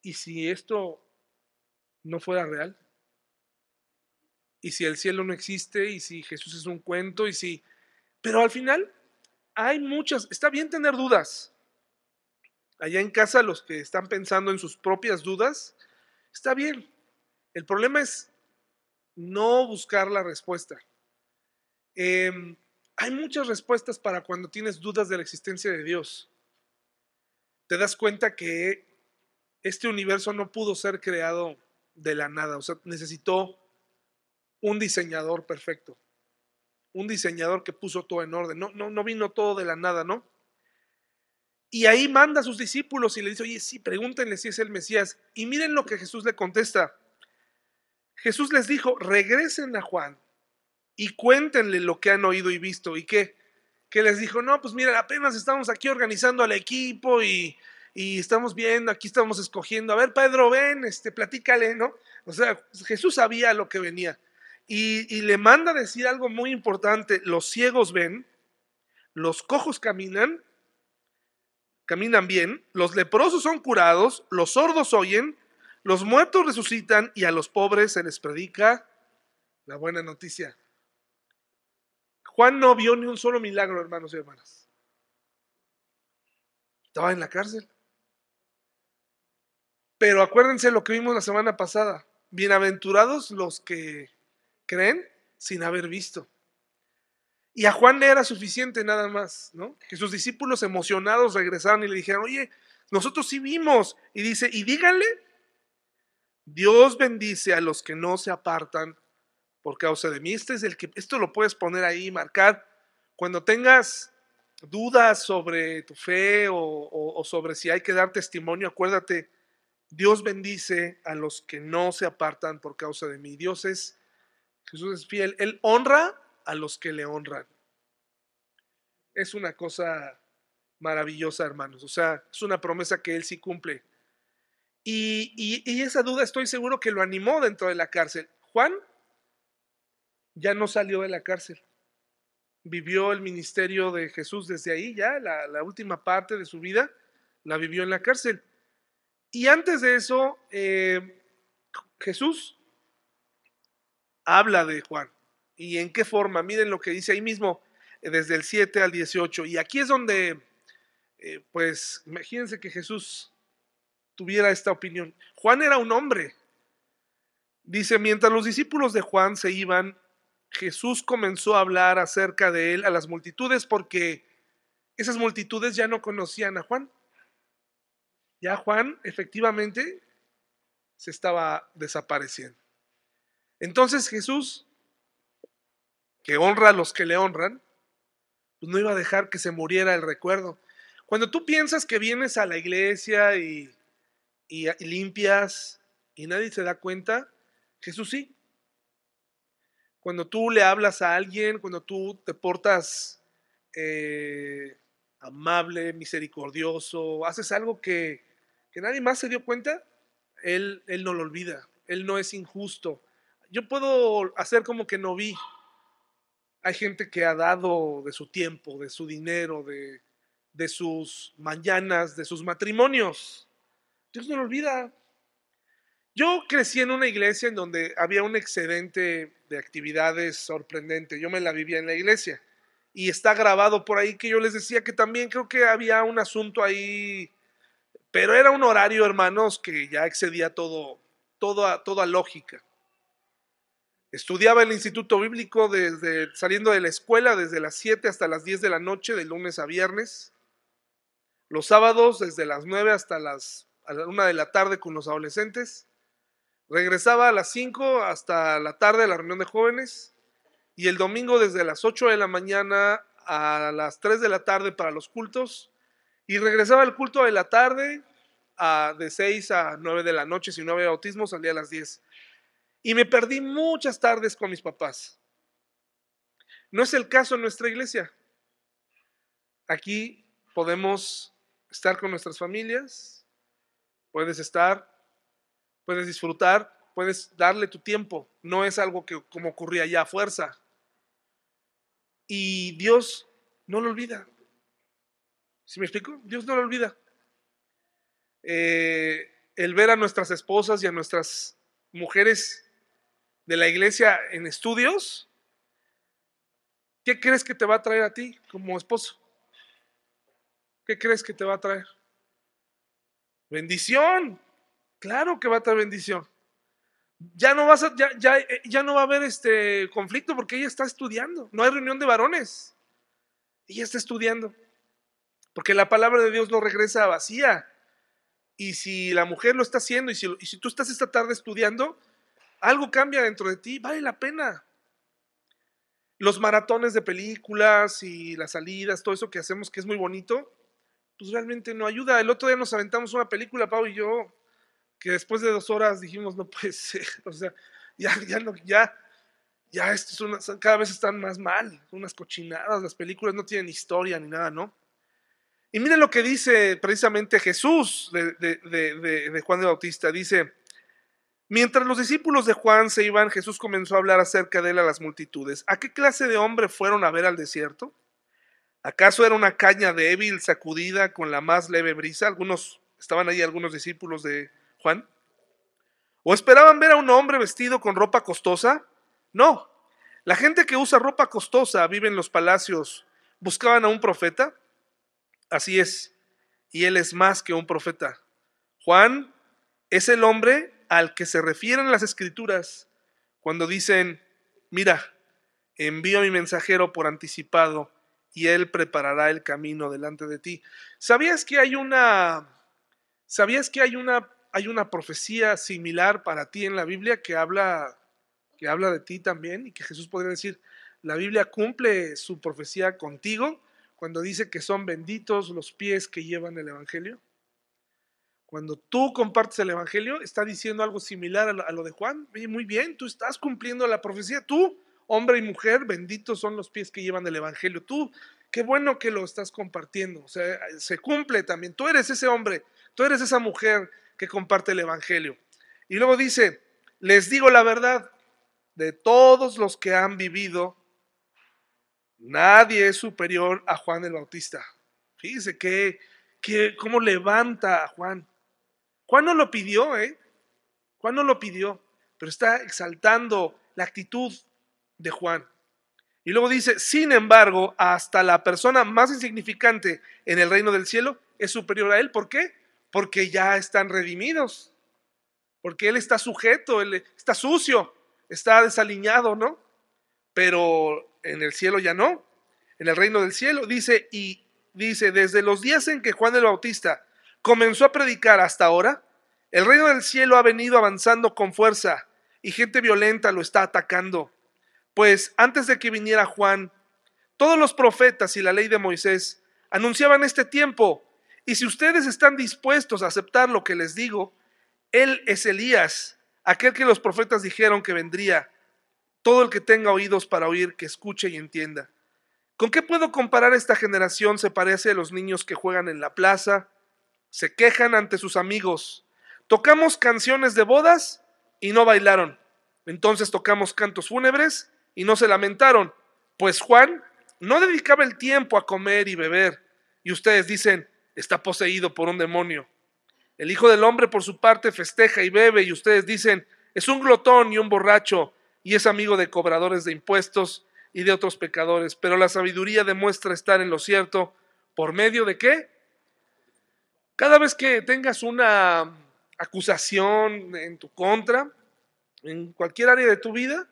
¿y si esto no fuera real? ¿Y si el cielo no existe? ¿Y si Jesús es un cuento? ¿Y si... Pero al final hay muchas, está bien tener dudas. Allá en casa los que están pensando en sus propias dudas, está bien. El problema es no buscar la respuesta. Em, hay muchas respuestas para cuando tienes dudas de la existencia de Dios. Te das cuenta que este universo no pudo ser creado de la nada, o sea, necesitó un diseñador perfecto, un diseñador que puso todo en orden, no, no, no vino todo de la nada, ¿no? Y ahí manda a sus discípulos y le dice, oye, sí, pregúntenle si es el Mesías. Y miren lo que Jesús le contesta. Jesús les dijo, regresen a Juan y cuéntenle lo que han oído y visto. ¿Y qué? Que les dijo, no, pues mira, apenas estamos aquí organizando al equipo y, estamos viendo, aquí estamos escogiendo. A ver, Pedro, ven, este, platícale, ¿no? O sea, Jesús sabía lo que venía. Y, y le manda decir algo muy importante. Los ciegos ven, los cojos caminan, caminan bien, los leprosos son curados, los sordos oyen, los muertos resucitan y a los pobres se les predica la buena noticia. Juan no vio ni un solo milagro, hermanos y hermanas. Estaba en la cárcel. Pero acuérdense lo que vimos la semana pasada. Bienaventurados los que creen sin haber visto. Y a Juan le era suficiente nada más, ¿no? Que sus discípulos emocionados regresaron y le dijeron, oye, nosotros sí vimos. Y dice, y díganle Dios bendice a los que no se apartan por causa de mí. Este es el que, esto lo puedes poner ahí, marcar. Cuando tengas dudas sobre tu fe o, sobre si hay que dar testimonio, acuérdate, Dios bendice a los que no se apartan por causa de mí. Dios es, Jesús es fiel. Él honra a los que le honran. Es una cosa maravillosa, hermanos. O sea, es una promesa que Él sí cumple. Y, esa duda estoy seguro que lo animó dentro de la cárcel. Juan ya no salió de la cárcel. Vivió el ministerio de Jesús desde ahí, ya la, última parte de su vida la vivió en la cárcel. Y antes de eso, eh, Jesús habla de Juan. ¿Y en qué forma? Miren lo que dice ahí mismo, eh, desde el 7 al 18. Y aquí es donde, eh, pues, imagínense que Jesús tuviera esta opinión. Juan era un hombre. Dice, mientras los discípulos de Juan se iban, Jesús comenzó a hablar acerca de él a las multitudes porque esas multitudes ya no conocían a Juan. Ya Juan efectivamente se estaba desapareciendo. Entonces Jesús, que honra a los que le honran, pues no iba a dejar que se muriera el recuerdo. Cuando tú piensas que vienes a la iglesia y y, limpias y nadie se da cuenta, Jesús sí. Cuando tú le hablas a alguien, cuando tú te portas eh, amable, misericordioso, haces algo que, que, nadie más se dio cuenta, él, él no lo olvida, Él no es injusto. Yo puedo hacer como que no vi. Hay gente que ha dado de su tiempo, de su dinero, de, de sus mañanas, de sus matrimonios Dios no lo olvida. Yo crecí en una iglesia en donde había un excedente de actividades sorprendente. Yo me la vivía en la iglesia. Y está grabado por ahí que yo les decía que también creo que había un asunto ahí, pero era un horario, hermanos, que ya excedía todo, toda, toda lógica. Estudiaba el Instituto Bíblico desde saliendo de la escuela desde las 7 hasta las 10 de la noche, de lunes a viernes. Los sábados desde las 9 hasta las a la una de la tarde con los adolescentes. Regresaba a las 5 hasta la tarde a la reunión de jóvenes. y el domingo desde las 8 de la mañana a las 3 de la tarde para los cultos y regresaba al culto de la tarde a, de 6 a 9 de la noche, si no había autismo salía a las 10. Y me perdí muchas tardes con mis papás. No es el caso en nuestra iglesia. Aquí podemos estar con nuestras familias, puedes estar, puedes disfrutar, puedes darle tu tiempo. No es algo que como ocurría ya a fuerza. Y Dios no lo olvida. ¿Sí me explico? Dios no lo olvida. Eh, el ver a nuestras esposas y a nuestras mujeres de la iglesia en estudios, ¿qué crees que te va a traer a ti como esposo? ¿Qué crees que te va a traer? Bendición. Claro que va a traer bendición. Ya no vas a, ya, ya, ya no va a haber este conflicto porque ella está estudiando. No hay reunión de varones. Ella está estudiando. Porque la palabra de Dios no regresa vacía. Y si la mujer lo está haciendo y si, y si tú estás esta tarde estudiando, algo cambia dentro de ti, vale la pena. Los maratones de películas y las salidas, todo eso que hacemos que es muy bonito, pues realmente no ayuda. El otro día nos aventamos una película, Pau y yo, que después de dos horas dijimos, no puede <laughs> ser, o sea, ya, ya, ya, ya esto es una, cada vez están más mal, unas cochinadas, las películas no tienen historia ni nada, ¿no? Y miren lo que dice precisamente Jesús de, de, de, de Juan de Bautista, dice, Mientras los discípulos de Juan se iban, Jesús comenzó a hablar acerca de él a las multitudes. ¿A qué clase de hombre fueron a ver al desierto? ¿Acaso era una caña débil, sacudida con la más leve brisa? Algunos estaban ahí, algunos discípulos de Juan. ¿O esperaban ver a un hombre vestido con ropa costosa? No. La gente que usa ropa costosa vive en los palacios. ¿Buscaban a un profeta? Así es. Y él es más que un profeta. Juan es el hombre al que se refieren las escrituras cuando dicen, mira, envío a mi mensajero por anticipado y él preparará el camino delante de ti. ¿Sabías que hay una ¿Sabías que hay una hay una profecía similar para ti en la Biblia que habla que habla de ti también y que Jesús podría decir, la Biblia cumple su profecía contigo cuando dice que son benditos los pies que llevan el evangelio? Cuando tú compartes el Evangelio, está diciendo algo similar a lo de Juan. muy bien, tú estás cumpliendo la profecía. Tú, hombre y mujer, benditos son los pies que llevan el Evangelio. Tú, qué bueno que lo estás compartiendo. O sea, se cumple también. Tú eres ese hombre, tú eres esa mujer que comparte el Evangelio. Y luego dice, les digo la verdad, de todos los que han vivido, nadie es superior a Juan el Bautista. Fíjese que, que cómo levanta a Juan. Juan no lo pidió, ¿eh? Juan no lo pidió, pero está exaltando la actitud de Juan. Y luego dice, sin embargo, hasta la persona más insignificante en el reino del cielo es superior a él. ¿Por qué? Porque ya están redimidos. Porque él está sujeto, él está sucio, está desaliñado, ¿no? Pero en el cielo ya no. En el reino del cielo dice, y dice, desde los días en que Juan el Bautista comenzó a predicar hasta ahora, el reino del cielo ha venido avanzando con fuerza y gente violenta lo está atacando. Pues antes de que viniera Juan, todos los profetas y la ley de Moisés anunciaban este tiempo. Y si ustedes están dispuestos a aceptar lo que les digo, Él es Elías, aquel que los profetas dijeron que vendría. Todo el que tenga oídos para oír, que escuche y entienda. ¿Con qué puedo comparar esta generación? Se parece a los niños que juegan en la plaza, se quejan ante sus amigos. Tocamos canciones de bodas y no bailaron. Entonces tocamos cantos fúnebres y no se lamentaron. Pues Juan no dedicaba el tiempo a comer y beber. Y ustedes dicen, está poseído por un demonio. El Hijo del Hombre por su parte festeja y bebe y ustedes dicen, es un glotón y un borracho y es amigo de cobradores de impuestos y de otros pecadores. Pero la sabiduría demuestra estar en lo cierto. ¿Por medio de qué? Cada vez que tengas una acusación en tu contra, en cualquier área de tu vida,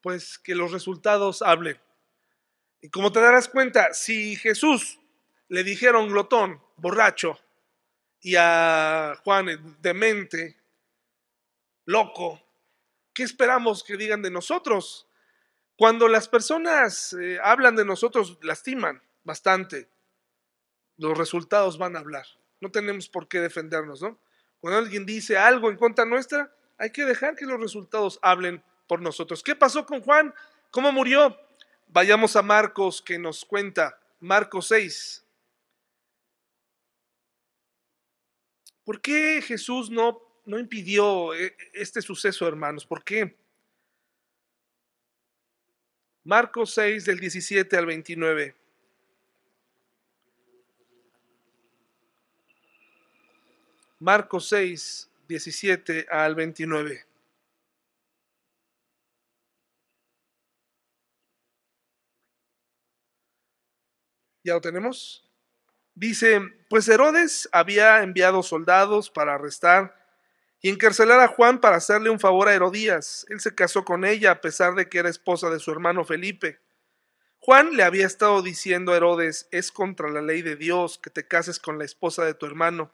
pues que los resultados hablen. Y como te darás cuenta, si Jesús le dijeron glotón, borracho, y a Juan demente, loco, ¿qué esperamos que digan de nosotros? Cuando las personas eh, hablan de nosotros, lastiman bastante. Los resultados van a hablar. No tenemos por qué defendernos, ¿no? Cuando alguien dice algo en contra nuestra, hay que dejar que los resultados hablen por nosotros. ¿Qué pasó con Juan? ¿Cómo murió? Vayamos a Marcos que nos cuenta, Marcos 6. ¿Por qué Jesús no, no impidió eh, este suceso, hermanos? ¿Por qué? Marcos 6 del 17 al 29. Marcos 6, 17 al 29. ¿Ya lo tenemos? Dice, pues Herodes había enviado soldados para arrestar y encarcelar a Juan para hacerle un favor a Herodías. Él se casó con ella a pesar de que era esposa de su hermano Felipe. Juan le había estado diciendo a Herodes, es contra la ley de Dios que te cases con la esposa de tu hermano.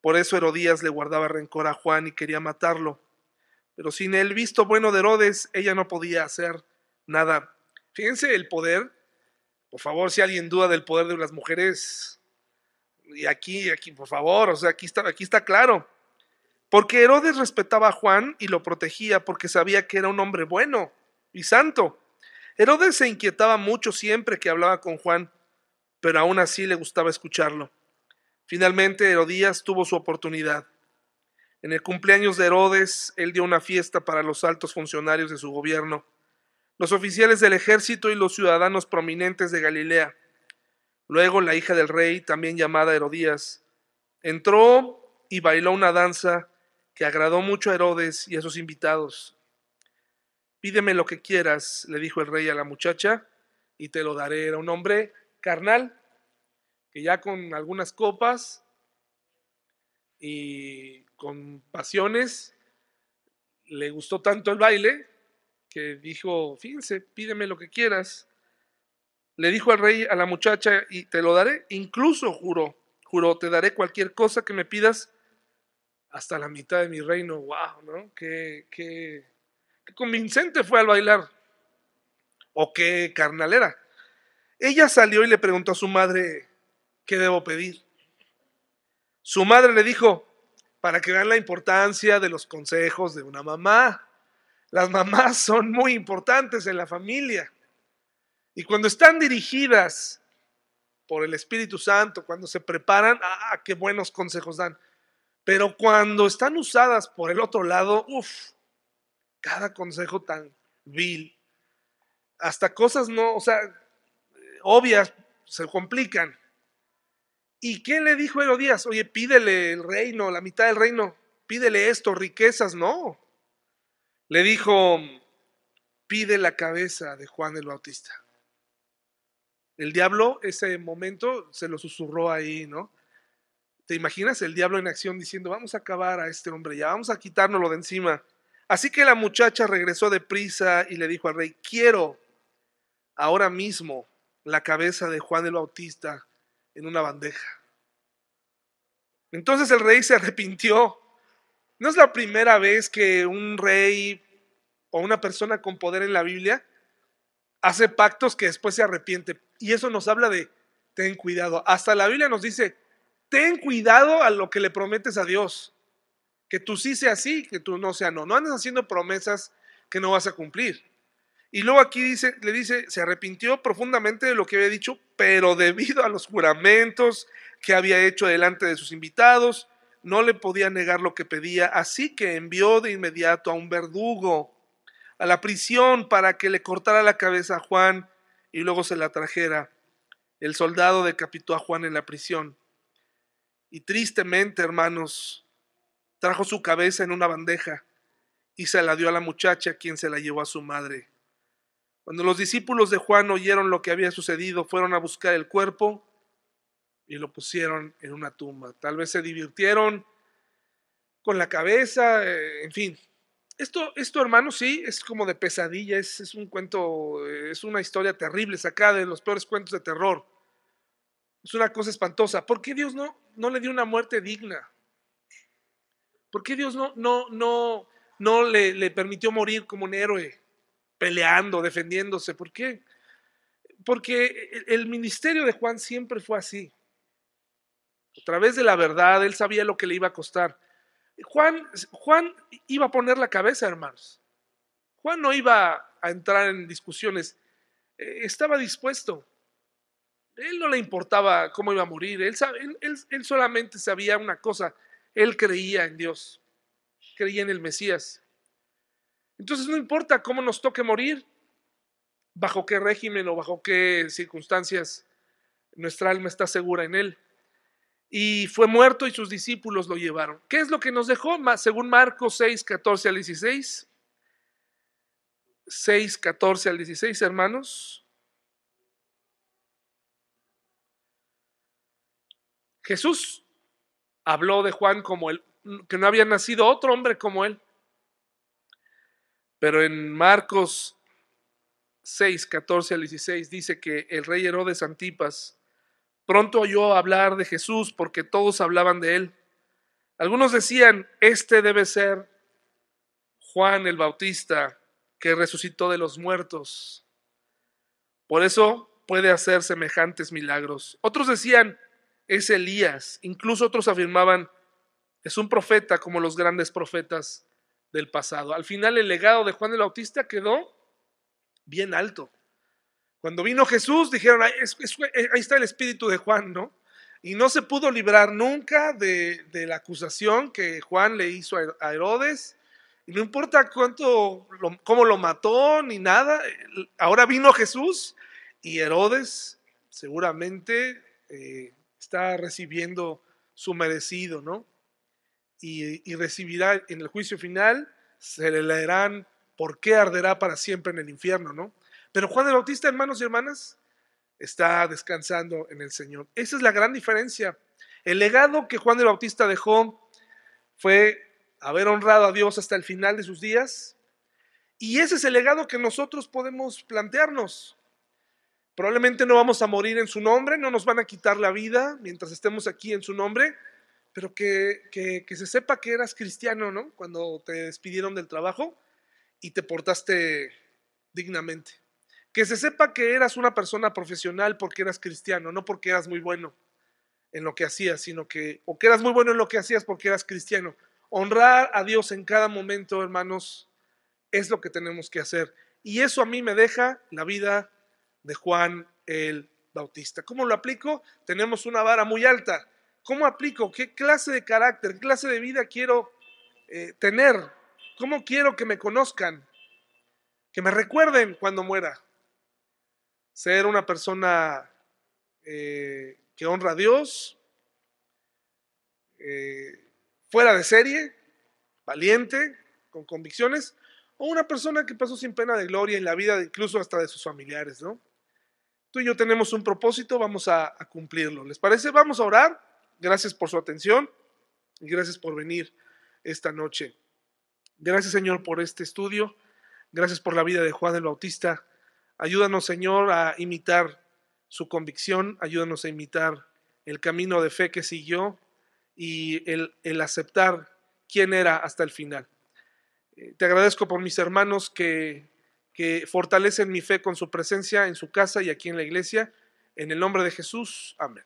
Por eso Herodías le guardaba rencor a Juan y quería matarlo. Pero sin el visto bueno de Herodes, ella no podía hacer nada. Fíjense el poder. Por favor, si alguien duda del poder de las mujeres, y aquí, aquí, por favor, o sea, aquí está, aquí está claro. Porque Herodes respetaba a Juan y lo protegía porque sabía que era un hombre bueno y santo. Herodes se inquietaba mucho siempre que hablaba con Juan, pero aún así le gustaba escucharlo. Finalmente Herodías tuvo su oportunidad. En el cumpleaños de Herodes, él dio una fiesta para los altos funcionarios de su gobierno, los oficiales del ejército y los ciudadanos prominentes de Galilea. Luego la hija del rey, también llamada Herodías, entró y bailó una danza que agradó mucho a Herodes y a sus invitados. Pídeme lo que quieras, le dijo el rey a la muchacha, y te lo daré. Era un hombre carnal, que ya con algunas copas y con pasiones, le gustó tanto el baile que dijo, fíjense, pídeme lo que quieras. Le dijo al rey a la muchacha, y te lo daré, incluso juró, juró, te daré cualquier cosa que me pidas hasta la mitad de mi reino. ¡Wow! ¿no? Qué, qué, qué convincente fue al bailar. O qué carnalera. Ella salió y le preguntó a su madre, ¿qué debo pedir? Su madre le dijo, para que vean la importancia de los consejos de una mamá. Las mamás son muy importantes en la familia. Y cuando están dirigidas por el Espíritu Santo, cuando se preparan, ah, qué buenos consejos dan. Pero cuando están usadas por el otro lado, uff, cada consejo tan vil, hasta cosas no, o sea, obvias, se complican. ¿Y qué le dijo Herodías? Oye, pídele el reino, la mitad del reino, pídele esto, riquezas, no. Le dijo, pide la cabeza de Juan el Bautista. El diablo, ese momento, se lo susurró ahí, ¿no? ¿Te imaginas el diablo en acción diciendo, vamos a acabar a este hombre ya, vamos a quitárnoslo de encima? Así que la muchacha regresó deprisa y le dijo al rey, quiero ahora mismo la cabeza de Juan el Bautista en una bandeja. Entonces el rey se arrepintió. No es la primera vez que un rey o una persona con poder en la Biblia hace pactos que después se arrepiente. Y eso nos habla de, ten cuidado. Hasta la Biblia nos dice, ten cuidado a lo que le prometes a Dios. Que tú sí sea sí, que tú no sea no. No andes haciendo promesas que no vas a cumplir. Y luego aquí dice, le dice, se arrepintió profundamente de lo que había dicho, pero debido a los juramentos que había hecho delante de sus invitados, no le podía negar lo que pedía, así que envió de inmediato a un verdugo a la prisión para que le cortara la cabeza a Juan y luego se la trajera. El soldado decapitó a Juan en la prisión. Y tristemente, hermanos, trajo su cabeza en una bandeja y se la dio a la muchacha, quien se la llevó a su madre. Cuando los discípulos de Juan oyeron lo que había sucedido, fueron a buscar el cuerpo y lo pusieron en una tumba. Tal vez se divirtieron con la cabeza, eh, en fin, esto, esto, hermano, sí, es como de pesadilla, es, es, un cuento, es una historia terrible, sacada de los peores cuentos de terror. Es una cosa espantosa. ¿Por qué Dios no, no le dio una muerte digna? ¿Por qué Dios no, no, no, no le, le permitió morir como un héroe? peleando, defendiéndose. ¿Por qué? Porque el ministerio de Juan siempre fue así. A través de la verdad, él sabía lo que le iba a costar. Juan, Juan iba a poner la cabeza, hermanos. Juan no iba a entrar en discusiones. Eh, estaba dispuesto. Él no le importaba cómo iba a morir. Él, él, solamente sabía una cosa. Él creía en Dios. Creía en el Mesías. Entonces no importa cómo nos toque morir, bajo qué régimen o bajo qué circunstancias nuestra alma está segura en Él y fue muerto y sus discípulos lo llevaron. ¿Qué es lo que nos dejó? Según Marcos 6, 14 al 16. 6, 14 al 16, hermanos. Jesús habló de Juan como él, que no había nacido otro hombre como él. Pero en Marcos 6, 14 al 16 dice que el rey Herodes Antipas Pronto oyó hablar de Jesús porque todos hablaban de él. Algunos decían, este debe ser Juan el Bautista que resucitó de los muertos. Por eso puede hacer semejantes milagros. Otros decían, es Elías. Incluso otros afirmaban, es un profeta como los grandes profetas del pasado. Al final el legado de Juan el Bautista quedó bien alto. Cuando vino Jesús, dijeron, ahí, está el espíritu de Juan, ¿no? Y no se pudo librar nunca de, la acusación que Juan le hizo a Herodes. Y no importa cuánto, cómo lo mató, ni nada. Ahora vino Jesús y Herodes seguramente eh, está recibiendo su merecido, ¿no? Y, y, recibirá en el juicio final, se le leerán por qué arderá para siempre en el infierno, ¿no? Pero Juan el Bautista, hermanos y hermanas, está descansando en el Señor. Esa es la gran diferencia. El legado que Juan el Bautista dejó fue haber honrado a Dios hasta el final de sus días. Y ese es el legado que nosotros podemos plantearnos. Probablemente no vamos a morir en su nombre, no nos van a quitar la vida mientras estemos aquí en su nombre, pero que, que, se sepa que eras cristiano, ¿no? Cuando te despidieron del trabajo y te portaste dignamente. Que se sepa que eras una persona profesional porque eras cristiano, no porque eras muy bueno en lo que hacías, sino que, o que eras muy bueno en lo que hacías porque eras cristiano. Honrar a Dios en cada momento, hermanos, es lo que tenemos que hacer. Y eso a mí me deja la vida de Juan el Bautista. ¿Cómo lo aplico? Tenemos una vara muy alta. ¿Cómo aplico? ¿Qué clase de carácter, qué clase de vida quiero eh, tener? ¿Cómo quiero que me conozcan? Que me recuerden cuando muera ser una persona eh, que honra a Dios, eh, fuera de serie, valiente, con convicciones, o una persona que pasó sin pena de gloria en la vida, incluso hasta de sus familiares, ¿no? Tú y yo tenemos un propósito, vamos a, a cumplirlo. ¿Les parece? Vamos a orar. Gracias por su atención y gracias por venir esta noche. Gracias, Señor, por este estudio. Gracias por la vida de Juan el Bautista. Ayúdanos, Señor, a imitar su convicción, ayúdanos a imitar el camino de fe que siguió y el, aceptar quién era hasta el final. Eh, te agradezco por mis hermanos que, que fortalecen mi fe con su presencia en su casa y aquí en la iglesia. En el nombre de Jesús, amén.